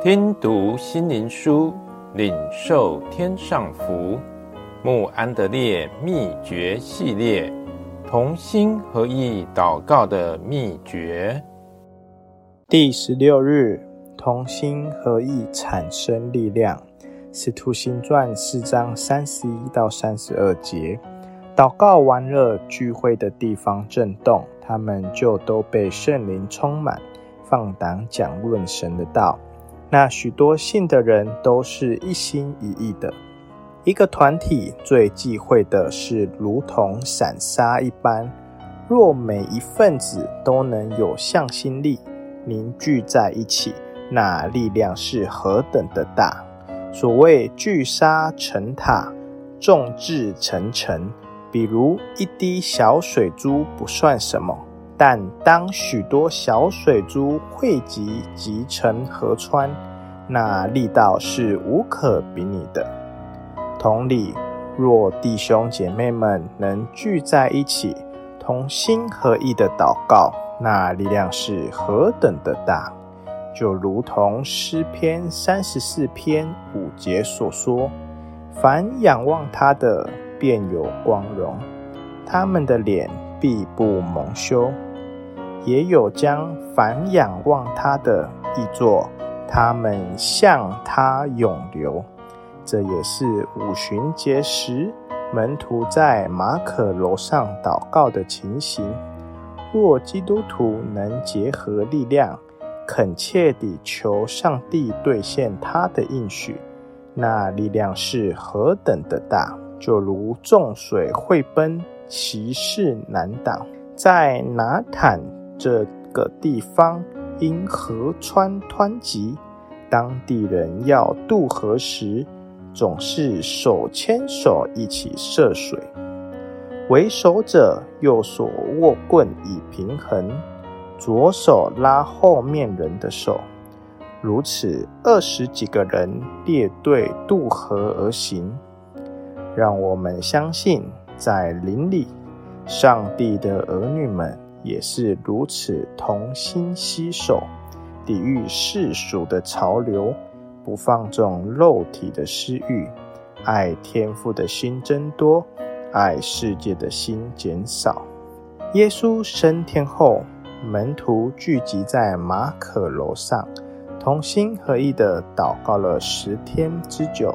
听读心灵书，领受天上福。慕安德烈秘诀系列，同心合意祷告的秘诀。第十六日，同心合意产生力量。使徒行传四章三十一到三十二节。祷告完了，聚会的地方震动，他们就都被圣灵充满，放胆讲论神的道。那许多信的人都是一心一意的。一个团体最忌讳的是如同散沙一般。若每一份子都能有向心力，凝聚在一起，那力量是何等的大！所谓聚沙成塔，众志成城。比如一滴小水珠不算什么，但当许多小水珠汇集集成河川，那力道是无可比拟的。同理，若弟兄姐妹们能聚在一起，同心合意的祷告，那力量是何等的大！就如同诗篇三十四篇五节所说：“凡仰望他的。”便有光荣，他们的脸必不蒙羞。也有将凡仰望他的译作，他们向他涌流。这也是五旬节时门徒在马可楼上祷告的情形。若基督徒能结合力量，恳切地求上帝兑现他的应许，那力量是何等的大！就如众水汇奔，其势难挡。在拿坦这个地方，因河川湍急，当地人要渡河时，总是手牵手一起涉水。为首者右手握棍以平衡，左手拉后面人的手，如此二十几个人列队渡河而行。让我们相信，在林里，上帝的儿女们也是如此同心携手，抵御世俗的潮流，不放纵肉体的私欲，爱天父的心增多，爱世界的心减少。耶稣升天后，门徒聚集在马可楼上，同心合意地祷告了十天之久。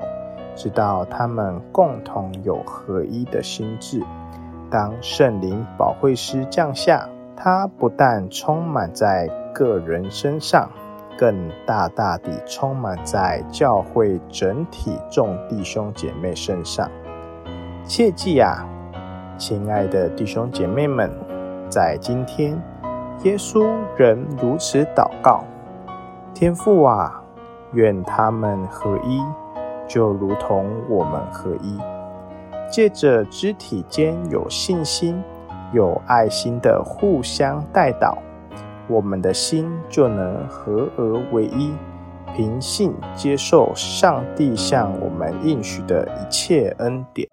直到他们共同有合一的心智。当圣灵保惠师降下，他不但充满在个人身上，更大大地充满在教会整体众弟兄姐妹身上。切记啊，亲爱的弟兄姐妹们，在今天，耶稣仍如此祷告：天父啊，愿他们合一。就如同我们合一，借着肢体间有信心、有爱心的互相带导，我们的心就能合而为一，平信接受上帝向我们应许的一切恩典。